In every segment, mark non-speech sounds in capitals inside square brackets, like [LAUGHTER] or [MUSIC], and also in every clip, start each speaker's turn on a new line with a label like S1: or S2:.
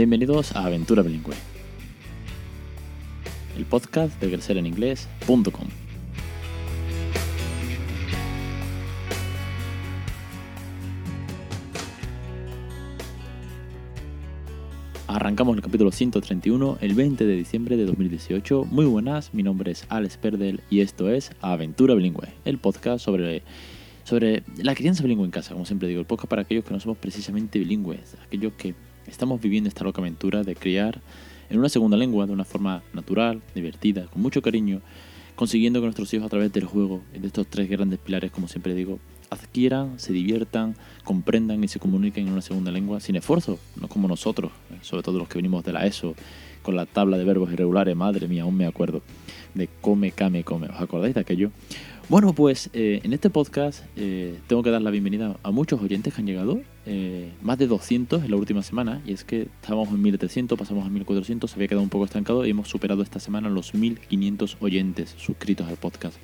S1: Bienvenidos a Aventura Bilingüe, el podcast de crecereninglés.com. Arrancamos el capítulo 131 el 20 de diciembre de 2018. Muy buenas, mi nombre es Alex Perdel y esto es Aventura Bilingüe, el podcast sobre, sobre la crianza bilingüe en casa, como siempre digo, el podcast para aquellos que no somos precisamente bilingües, aquellos que estamos viviendo esta loca aventura de criar en una segunda lengua de una forma natural, divertida, con mucho cariño, consiguiendo que nuestros hijos a través del juego, de estos tres grandes pilares, como siempre digo, adquieran, se diviertan, comprendan y se comuniquen en una segunda lengua sin esfuerzo, no como nosotros, eh, sobre todo los que venimos de la ESO, con la tabla de verbos irregulares, madre mía, aún me acuerdo, de come, came, come, ¿os acordáis de aquello? Bueno, pues eh, en este podcast eh, tengo que dar la bienvenida a muchos oyentes que han llegado, más de 200 en la última semana, y es que estábamos en 1300, pasamos a 1400, se había quedado un poco estancado y hemos superado esta semana los 1500 oyentes suscritos al podcast.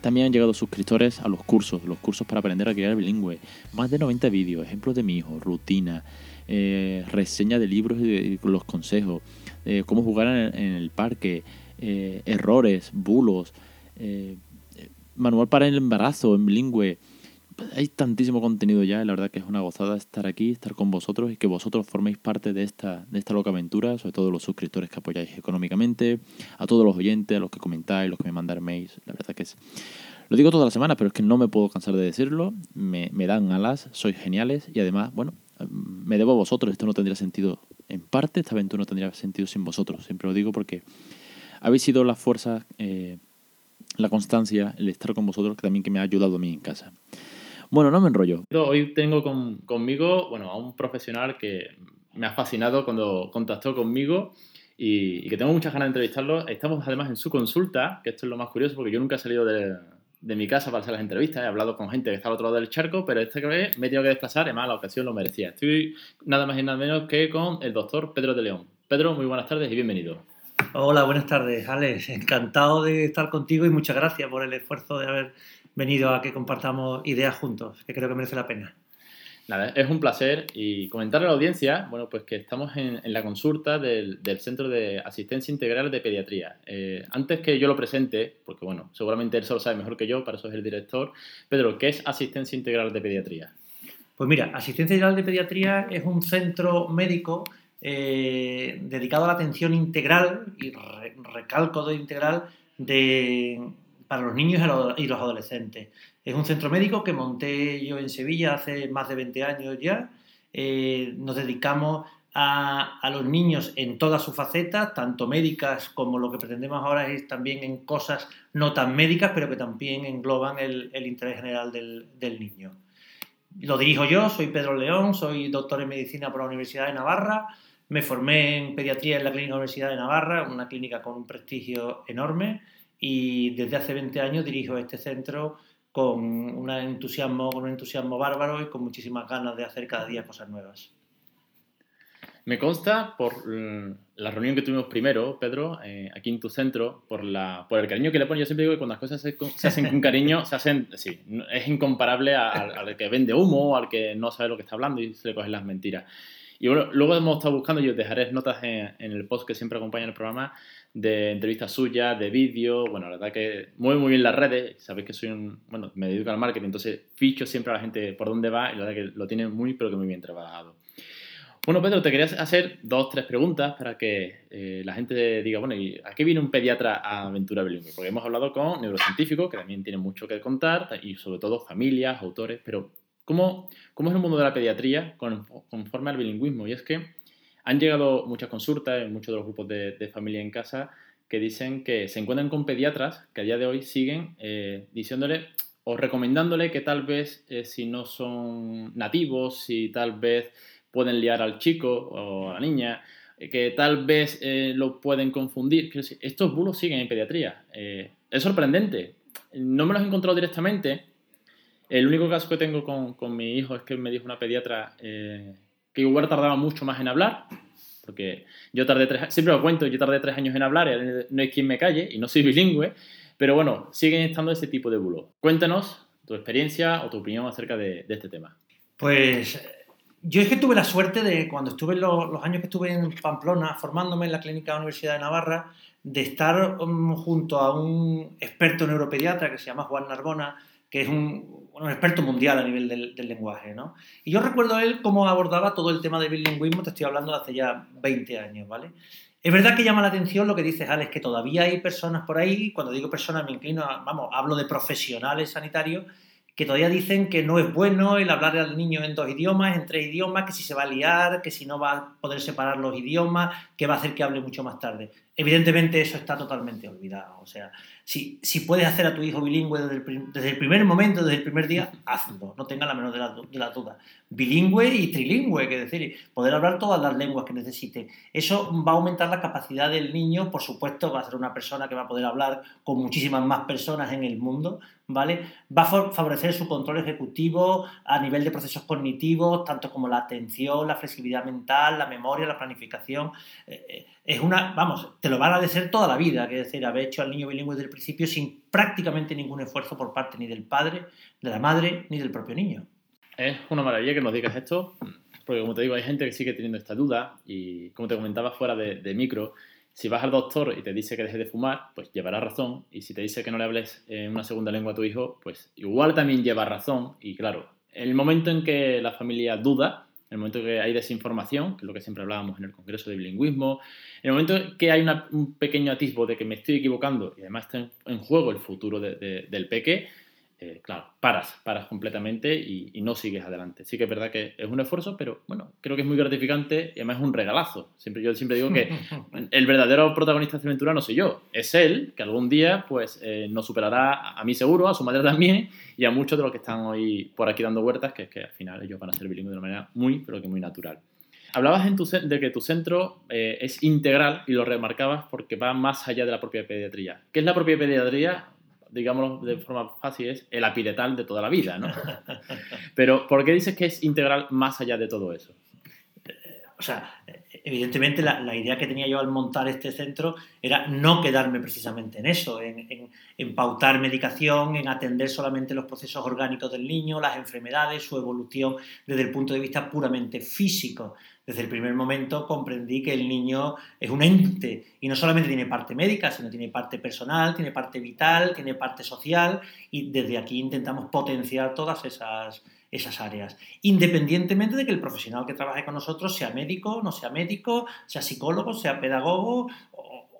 S1: También han llegado suscriptores a los cursos, los cursos para aprender a crear bilingüe. Más de 90 vídeos, ejemplos de mi hijo, rutina, eh, reseña de libros y, los consejos, eh, cómo jugar en, el parque, eh, errores, bulos, manual para el embarazo en bilingüe. Hay tantísimo contenido ya, la verdad que es una gozada estar aquí, estar con vosotros y que vosotros forméis parte de esta, de esta loca aventura, sobre todo los suscriptores que apoyáis económicamente, a todos los oyentes, a los que comentáis, los que me mandan mails, la verdad que es... Lo digo toda la semana, pero es que no me puedo cansar de decirlo, me, me dan alas, sois geniales y además, bueno, me debo a vosotros, esto no tendría sentido, en parte esta aventura no tendría sentido sin vosotros, siempre lo digo porque habéis sido la fuerza, eh, la constancia, el estar con vosotros que también que me ha ayudado a mí en casa. Bueno, no me enrollo.
S2: Hoy tengo conmigo bueno, a un profesional que me ha fascinado cuando contactó conmigo y, que tengo muchas ganas de entrevistarlo. Estamos además en su consulta, que esto es lo más curioso porque yo nunca he salido de, mi casa para hacer las entrevistas. He hablado con gente que está al otro lado del charco, pero esta vez me he tenido que desplazar, además la ocasión lo merecía. Estoy nada más y nada menos que con el doctor Pedro de León. Pedro, muy buenas tardes y bienvenido.
S3: Hola, buenas tardes, Alex. Encantado de estar contigo y muchas gracias por el esfuerzo de haber venido a que compartamos ideas juntos, que creo que merece la pena.
S2: Nada, es un placer y comentarle a la audiencia, bueno, pues que estamos en, la consulta del, Centro de Asistencia Integral de Pediatría. Eh, antes que yo lo presente, porque bueno, seguramente él solo sabe mejor que yo, para eso es el director, Pedro, ¿qué es Asistencia Integral de Pediatría?
S3: Pues mira, Asistencia Integral de Pediatría es un centro médico eh, dedicado a la atención integral, y recalco de integral, de para los niños y los adolescentes. Es un centro médico que monté yo en Sevilla hace más de 20 años ya. Eh, nos dedicamos a, los niños en todas sus facetas, tanto médicas como lo que pretendemos ahora es también en cosas no tan médicas, pero que también engloban el, interés general del, del, niño. Lo dirijo yo, soy Pedro León, soy doctor en medicina por la Universidad de Navarra, me formé en pediatría en la Clínica Universidad de Navarra, una clínica con un prestigio enorme y desde hace 20 años dirijo este centro con un entusiasmo, con un entusiasmo bárbaro y con muchísimas ganas de hacer cada día cosas nuevas.
S2: Me consta por mm, la reunión que tuvimos primero, Pedro, eh, aquí en tu centro, por, la, por el cariño que le pones. Yo siempre digo que cuando las cosas se, hacen con cariño, se hacen, sí, es incomparable al, que vende humo, al que no sabe lo que está hablando y se le cogen las mentiras. Y bueno, luego hemos estado buscando, yo dejaré notas en, el post que siempre acompaña el programa, de entrevistas suyas, de vídeo, bueno, la verdad que mueve muy bien las redes, sabéis que soy un, bueno, me dedico al marketing, entonces ficho siempre a la gente por dónde va y la verdad que lo tiene muy, pero que muy bien trabajado. Bueno, Pedro, te quería hacer dos, tres preguntas para que eh, la gente diga, bueno, ¿y ¿a qué viene un pediatra a Aventura Bilingüe? Porque hemos hablado con neurocientíficos, que también tienen mucho que contar, y sobre todo familias, autores, pero ¿cómo, es el mundo de la pediatría conforme al bilingüismo? Y es que han llegado muchas consultas en muchos de los grupos de, familia en casa que dicen que se encuentran con pediatras que a día de hoy siguen eh, diciéndole o recomendándole que tal vez eh, si no son nativos, si tal vez pueden liar al chico o a la niña, eh, que tal vez lo pueden confundir. Estos bulos siguen en pediatría. es sorprendente. No me los he encontrado directamente. El único caso que tengo con, con mi hijo es que me dijo una pediatra que igual tardaba mucho más en hablar, porque yo tardé tres siempre lo cuento, yo tardé tres años en hablar, no hay quien me calle y no soy bilingüe, pero bueno, siguen estando ese tipo de bulos. Cuéntanos tu experiencia o tu opinión acerca de, este tema.
S3: Pues yo es que tuve la suerte de, cuando estuve los, años que estuve en Pamplona formándome en la Clínica de la Universidad de Navarra, de estar um, junto a un experto neuropediatra que se llama Juan Narbona, que es un, experto mundial a nivel del, del, lenguaje, ¿no? Y yo recuerdo a él cómo abordaba todo el tema de bilingüismo, te estoy hablando de hace ya 20 años, ¿vale? Es verdad que llama la atención lo que dices, Alex, que todavía hay personas por ahí, cuando digo personas me inclino, a, vamos, hablo de profesionales sanitarios, que todavía dicen que no es bueno el hablar al niño en dos idiomas, en tres idiomas, que si se va a liar, que si no va a poder separar los idiomas, que va a hacer que hable mucho más tarde. Evidentemente eso está totalmente olvidado. O sea, si, si puedes hacer a tu hijo bilingüe desde el, desde el, primer momento, desde el primer día, hazlo, no tenga la menor de las la dudas. Bilingüe y trilingüe, que decir, poder hablar todas las lenguas que necesite. Eso va a aumentar la capacidad del niño, por supuesto, va a ser una persona que va a poder hablar con muchísimas más personas en el mundo, ¿vale? Va a favorecer su control ejecutivo a nivel de procesos cognitivos, tanto como la atención, la flexibilidad mental, la memoria, la planificación. Eh, es una, vamos, lo van a agradecer toda la vida, que decir, haber hecho al niño bilingüe desde el principio sin prácticamente ningún esfuerzo por parte ni del padre, de la madre, ni del propio niño.
S2: Es una maravilla que nos digas esto, porque como te digo, hay gente que sigue teniendo esta duda y como te comentaba fuera de, de micro, si vas al doctor y te dice que deje de fumar, pues llevará razón. Y si te dice que no le hables en una segunda lengua a tu hijo, pues igual también lleva razón. Y claro, el momento en que la familia duda, el momento en que hay desinformación, que es lo que siempre hablábamos en el Congreso de Bilingüismo, en el momento en que hay una, un pequeño atisbo de que me estoy equivocando y además está en, en juego el futuro de, de, del peque, eh, claro, paras, paras completamente y, y, no sigues adelante. Sí que es verdad que es un esfuerzo, pero bueno, creo que es muy gratificante y además es un regalazo. Siempre, yo siempre digo que [LAUGHS] el verdadero protagonista de aventura no soy yo, es él, que algún día pues eh, nos superará a mí seguro, a su madre también y a muchos de los que están hoy por aquí dando huertas, que es que al final ellos van a ser bilingües de una manera muy, pero que muy natural. Hablabas en tu, de que tu centro eh, es integral y lo remarcabas porque va más allá de la propia pediatría. ¿Qué es la propia pediatría? Digámoslo de forma fácil, es el apiretal de toda la vida, ¿no? [LAUGHS] Pero, ¿por qué dices que es integral más allá de todo eso?
S3: O sea, evidentemente la, la, idea que tenía yo al montar este centro era no quedarme precisamente en eso, en, en, en, pautar medicación, en atender solamente los procesos orgánicos del niño, las enfermedades, su evolución desde el punto de vista puramente físico. Desde el primer momento comprendí que el niño es un ente y no solamente tiene parte médica, sino tiene parte personal, tiene parte vital, tiene parte social y desde aquí intentamos potenciar todas esas, esas áreas, independientemente de que el profesional que trabaje con nosotros sea médico, no sea médico, sea psicólogo, sea pedagogo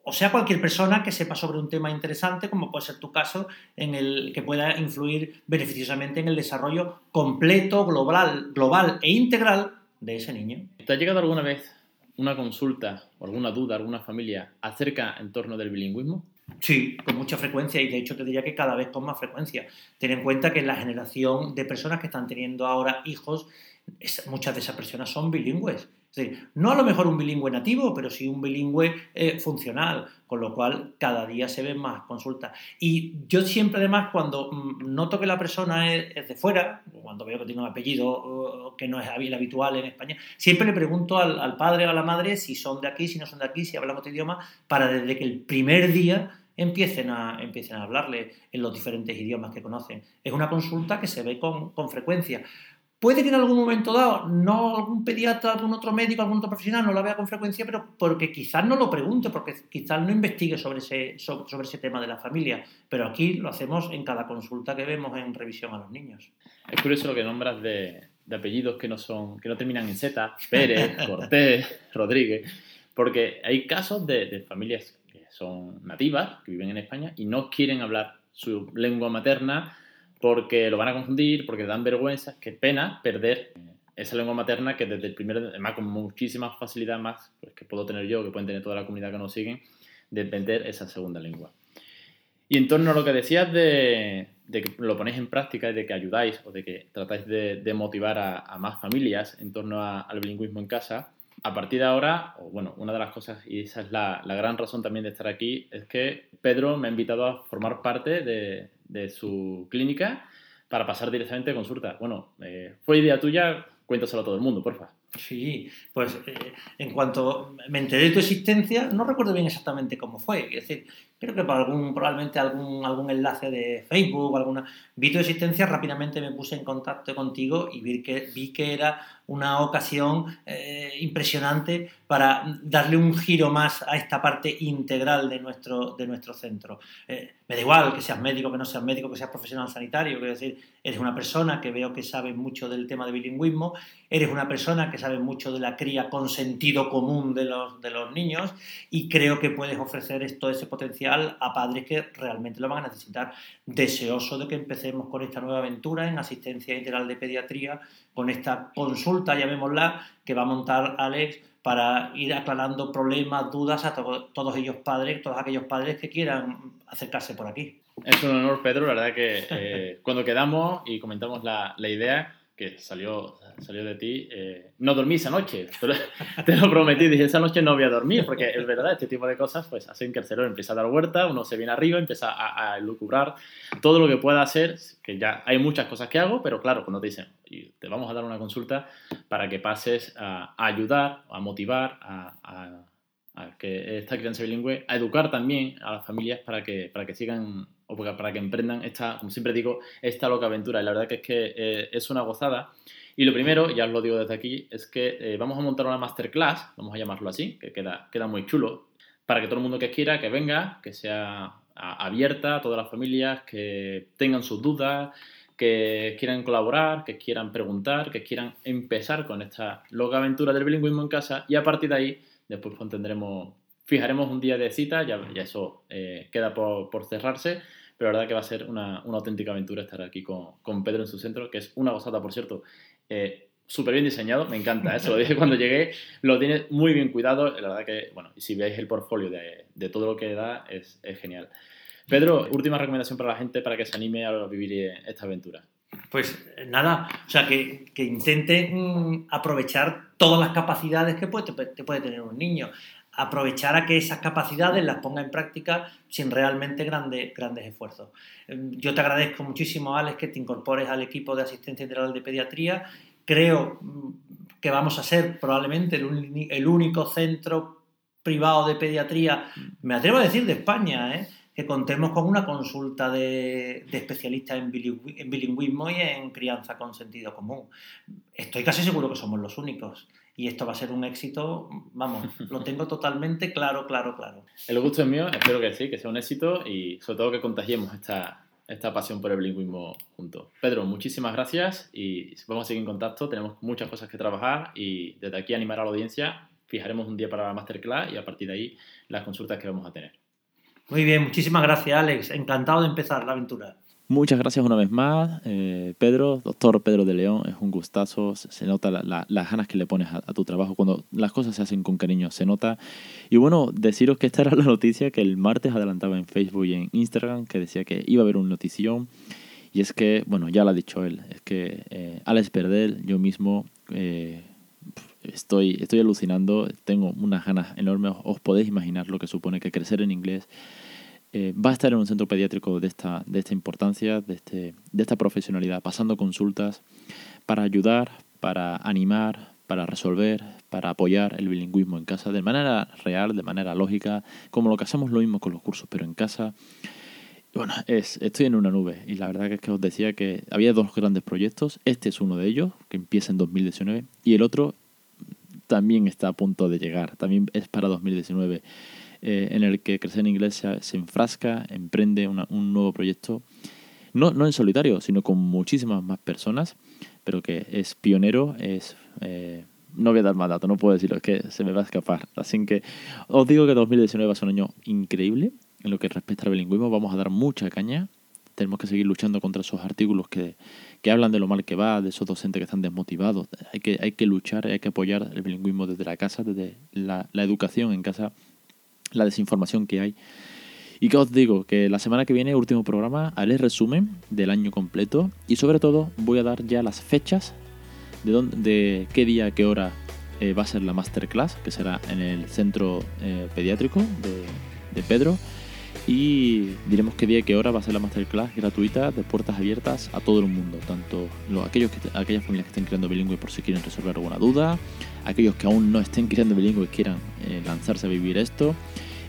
S3: o, sea cualquier persona que sepa sobre un tema interesante, como puede ser tu caso, en el que pueda influir beneficiosamente en el desarrollo completo, global, global e integral de ese niño.
S2: ¿Te ha llegado alguna vez una consulta o alguna duda, alguna familia acerca en torno del bilingüismo?
S3: Sí, con mucha frecuencia y de hecho te diría que cada vez con más frecuencia. Ten en cuenta que la generación de personas que están teniendo ahora hijos, muchas de esas personas son bilingües. No a lo mejor un bilingüe nativo, pero sí un bilingüe eh, funcional, con lo cual cada día se ven más consultas. Y yo siempre además cuando mm, noto que la persona es, de fuera, cuando veo que tiene un apellido que no es habitual en España, siempre le pregunto al, al padre o a la madre si son de aquí, si no son de aquí, si hablan otro idioma, para desde que el primer día empiecen a, empiecen a hablarle en los diferentes idiomas que conocen. Es una consulta que se ve con, con frecuencia. Puede que en algún momento dado, no algún pediatra, algún otro médico, algún otro profesional no la vea con frecuencia, pero porque quizás no lo pregunte, porque quizás no investigue sobre ese, sobre, ese tema de la familia. Pero aquí lo hacemos en cada consulta que vemos en revisión a los niños.
S2: Es curioso lo que nombras de, de apellidos que no, son, que no terminan en Z, Pérez, [LAUGHS] Cortés, Rodríguez, porque hay casos de, de familias que son nativas, que viven en España y no quieren hablar su lengua materna porque lo van a confundir, porque dan vergüenza, qué pena perder esa lengua materna que desde el primer, además con muchísima facilidad más pues, que puedo tener yo, que pueden tener toda la comunidad que nos siguen, de vender esa segunda lengua. Y en torno a lo que decías de, de que lo ponéis en práctica y de que ayudáis o de que tratáis de, de motivar a, a, más familias en torno a, al bilingüismo en casa, a partir de ahora, bueno, una de las cosas, y esa es la, la, gran razón también de estar aquí, es que Pedro me ha invitado a formar parte de, de su clínica para pasar directamente a consulta. Bueno, eh, fue idea tuya, cuéntaselo a todo el mundo, porfa.
S3: Sí, pues eh, en cuanto me enteré de tu existencia, no recuerdo bien exactamente cómo fue. Es decir, creo que por algún, probablemente algún, algún enlace de Facebook, alguna, vi tu existencia, rápidamente me puse en contacto contigo y vi que, vi que era una ocasión eh, impresionante para darle un giro más a esta parte integral de nuestro, de nuestro centro. Eh, me da igual que seas médico, que no seas médico, que seas profesional sanitario, quiero decir, eres una persona que veo que sabe mucho del tema de bilingüismo, eres una persona que sabe mucho de la cría con sentido común de los, de los niños y creo que puedes ofrecer todo ese potencial a padres que realmente lo van a necesitar. Deseoso de que empecemos con esta nueva aventura en asistencia integral de pediatría, con esta consulta, llamémosla, que va a montar Alex para ir aclarando problemas, dudas a todos ellos padres, todos aquellos padres que quieran acercarse por aquí.
S2: Es un honor, Pedro, la verdad que eh, [LAUGHS] cuando quedamos y comentamos la, la idea, que salió, salió de ti, eh, no dormí esa noche, [LAUGHS] te lo prometí, dije, esa noche no voy a dormir, porque es verdad, este tipo de cosas pues hacen que el cerebro empiece a dar vuelta, uno se viene arriba, empieza a, a lucubrar todo lo que pueda hacer, que ya hay muchas cosas que hago, pero claro, cuando te dicen, te vamos a dar una consulta para que pases a, ayudar, a motivar, a, a, que esta crianza bilingüe, a educar también a las familias para que, para que sigan o para que emprendan esta, como siempre digo, esta loca aventura. Y la verdad que es que eh, es una gozada. Y lo primero, ya os lo digo desde aquí, es que eh, vamos a montar una masterclass, vamos a llamarlo así, que queda, queda muy chulo, para que todo el mundo que quiera, que venga, que sea abierta a todas las familias, que tengan sus dudas, que quieran colaborar, que quieran preguntar, que quieran empezar con esta loca aventura del bilingüismo en casa y a partir de ahí después pues, tendremos, fijaremos un día de cita, ya, ya eso eh, queda por, por cerrarse pero la verdad que va a ser una, una auténtica aventura estar aquí con, con, Pedro en su centro, que es una gozada, por cierto. Eh, Súper bien diseñado, me encanta, eso ¿eh? lo dije cuando [LAUGHS] llegué, lo tiene muy bien cuidado, la verdad que, bueno, y si veis el portfolio de, de todo lo que da, es, es, genial. Pedro, última recomendación para la gente para que se anime a vivir esta aventura.
S3: Pues nada, o sea, que, que intenten aprovechar todas las capacidades que puede, te puede tener un niño aprovechar a que esas capacidades las ponga en práctica sin realmente grandes, grandes esfuerzos. Em, yo te agradezco muchísimo, Alex, que te incorpores al equipo de asistencia integral de pediatría. Creo mm, que vamos a ser probablemente el, único centro privado de pediatría, me atrevo a decir de España, ¿eh? que contemos con una consulta de, especialistas en, bilingüismo y en crianza con sentido común. Estoy casi seguro que somos los únicos y esto va a ser un éxito, vamos, [LAUGHS] lo tengo totalmente claro, claro, claro.
S2: El gusto es mío, espero que sí, que sea un éxito y sobre todo que contagiemos esta, esta pasión por el bilingüismo juntos. Pedro, muchísimas gracias y vamos a seguir en contacto, tenemos muchas cosas que trabajar y desde aquí animar a la audiencia, fijaremos un día para la masterclass y a partir de ahí las consultas que vamos a tener.
S3: Muy bien, muchísimas gracias Alex, encantado de empezar la aventura.
S1: Muchas gracias una vez más, eh, Pedro, doctor Pedro de León, es un gustazo, se nota las ganas que le pones a, tu trabajo, cuando las cosas se hacen con cariño, se nota. Y bueno, deciros que esta era la noticia que el martes adelantaba en Facebook y en Instagram, que decía que iba a haber un notición, y es que, bueno, ya lo ha dicho él, es que eh, Alex Perdel, yo mismo, eh, estoy, estoy alucinando, tengo unas ganas enormes, os podéis imaginar lo que supone que crecer en inglés eh, va a estar en un centro pediátrico de esta, de esta importancia, de, este, de esta profesionalidad, pasando consultas para ayudar, para animar, para resolver, para apoyar el bilingüismo en casa de manera real, de manera lógica, como lo que hacemos lo mismo con los cursos, pero en casa. Bueno, es, estoy en una nube y la verdad es que os decía que había dos grandes proyectos. Este es uno de ellos, que empieza en 2019, y el otro también está a punto de llegar, también es para 2019. Eh, en el que Crecer en Inglés se, enfrasca, emprende un nuevo proyecto, no, no en solitario, sino con muchísimas más personas, pero que es pionero, es... Eh, no voy a dar más datos, no puedo decirlo, es que se me va a escapar. Así que os digo que 2019 va a ser un año increíble en lo que respecta al bilingüismo. Vamos a dar mucha caña. Tenemos que seguir luchando contra esos artículos que, que hablan de lo mal que va, de esos docentes que están desmotivados. Hay que, hay que luchar, hay que apoyar el bilingüismo desde la casa, desde la, la educación en casa la desinformación que hay. Y que os digo que la semana que viene, último programa, haré resumen del año completo y sobre todo voy a dar ya las fechas de, dónde, de qué día, qué hora eh, va a ser la masterclass, que será en el centro eh, pediátrico de, de, Pedro. Y diremos qué día y qué hora va a ser la masterclass gratuita de puertas abiertas a todo el mundo, tanto los, aquellos que, aquellas familias que estén creando bilingüe por si quieren resolver alguna duda, aquellos que aún no estén creando bilingüe y quieran eh, lanzarse a vivir esto.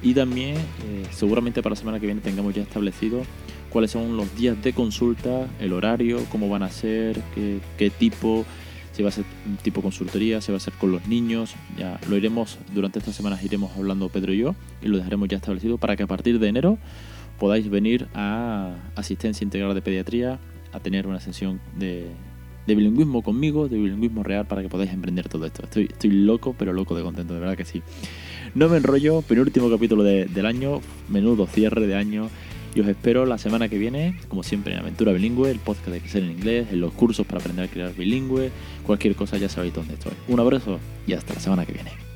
S1: Y también eh, seguramente para la semana que viene tengamos ya establecido cuáles son los días de consulta, el horario, cómo van a ser, qué, qué tipo,
S2: si va a ser un tipo consultoría, si va a ser con los niños, ya lo iremos, durante estas semanas iremos hablando Pedro y yo y lo dejaremos ya establecido para que a partir de enero podáis venir a asistencia integral de pediatría a tener una sesión de, de bilingüismo conmigo, de bilingüismo real para que podáis emprender todo esto. Estoy, estoy loco, pero loco de contento, de verdad que sí. No me enrollo, penúltimo capítulo de- del año, menudo cierre de año. Y os espero la semana que viene, como siempre, en Aventura Bilingüe, el podcast de crecer en inglés, en los cursos para aprender a crear bilingüe, cualquier cosa ya sabéis dónde estoy. Un abrazo y hasta la semana que viene.